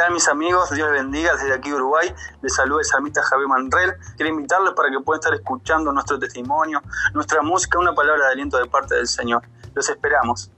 Tal mis amigos? Dios les bendiga desde aquí Uruguay. Les saluda el salmista Javier Manrel. Quiero invitarles para que puedan estar escuchando nuestro testimonio, nuestra música, una palabra de aliento de parte del Señor. Los esperamos.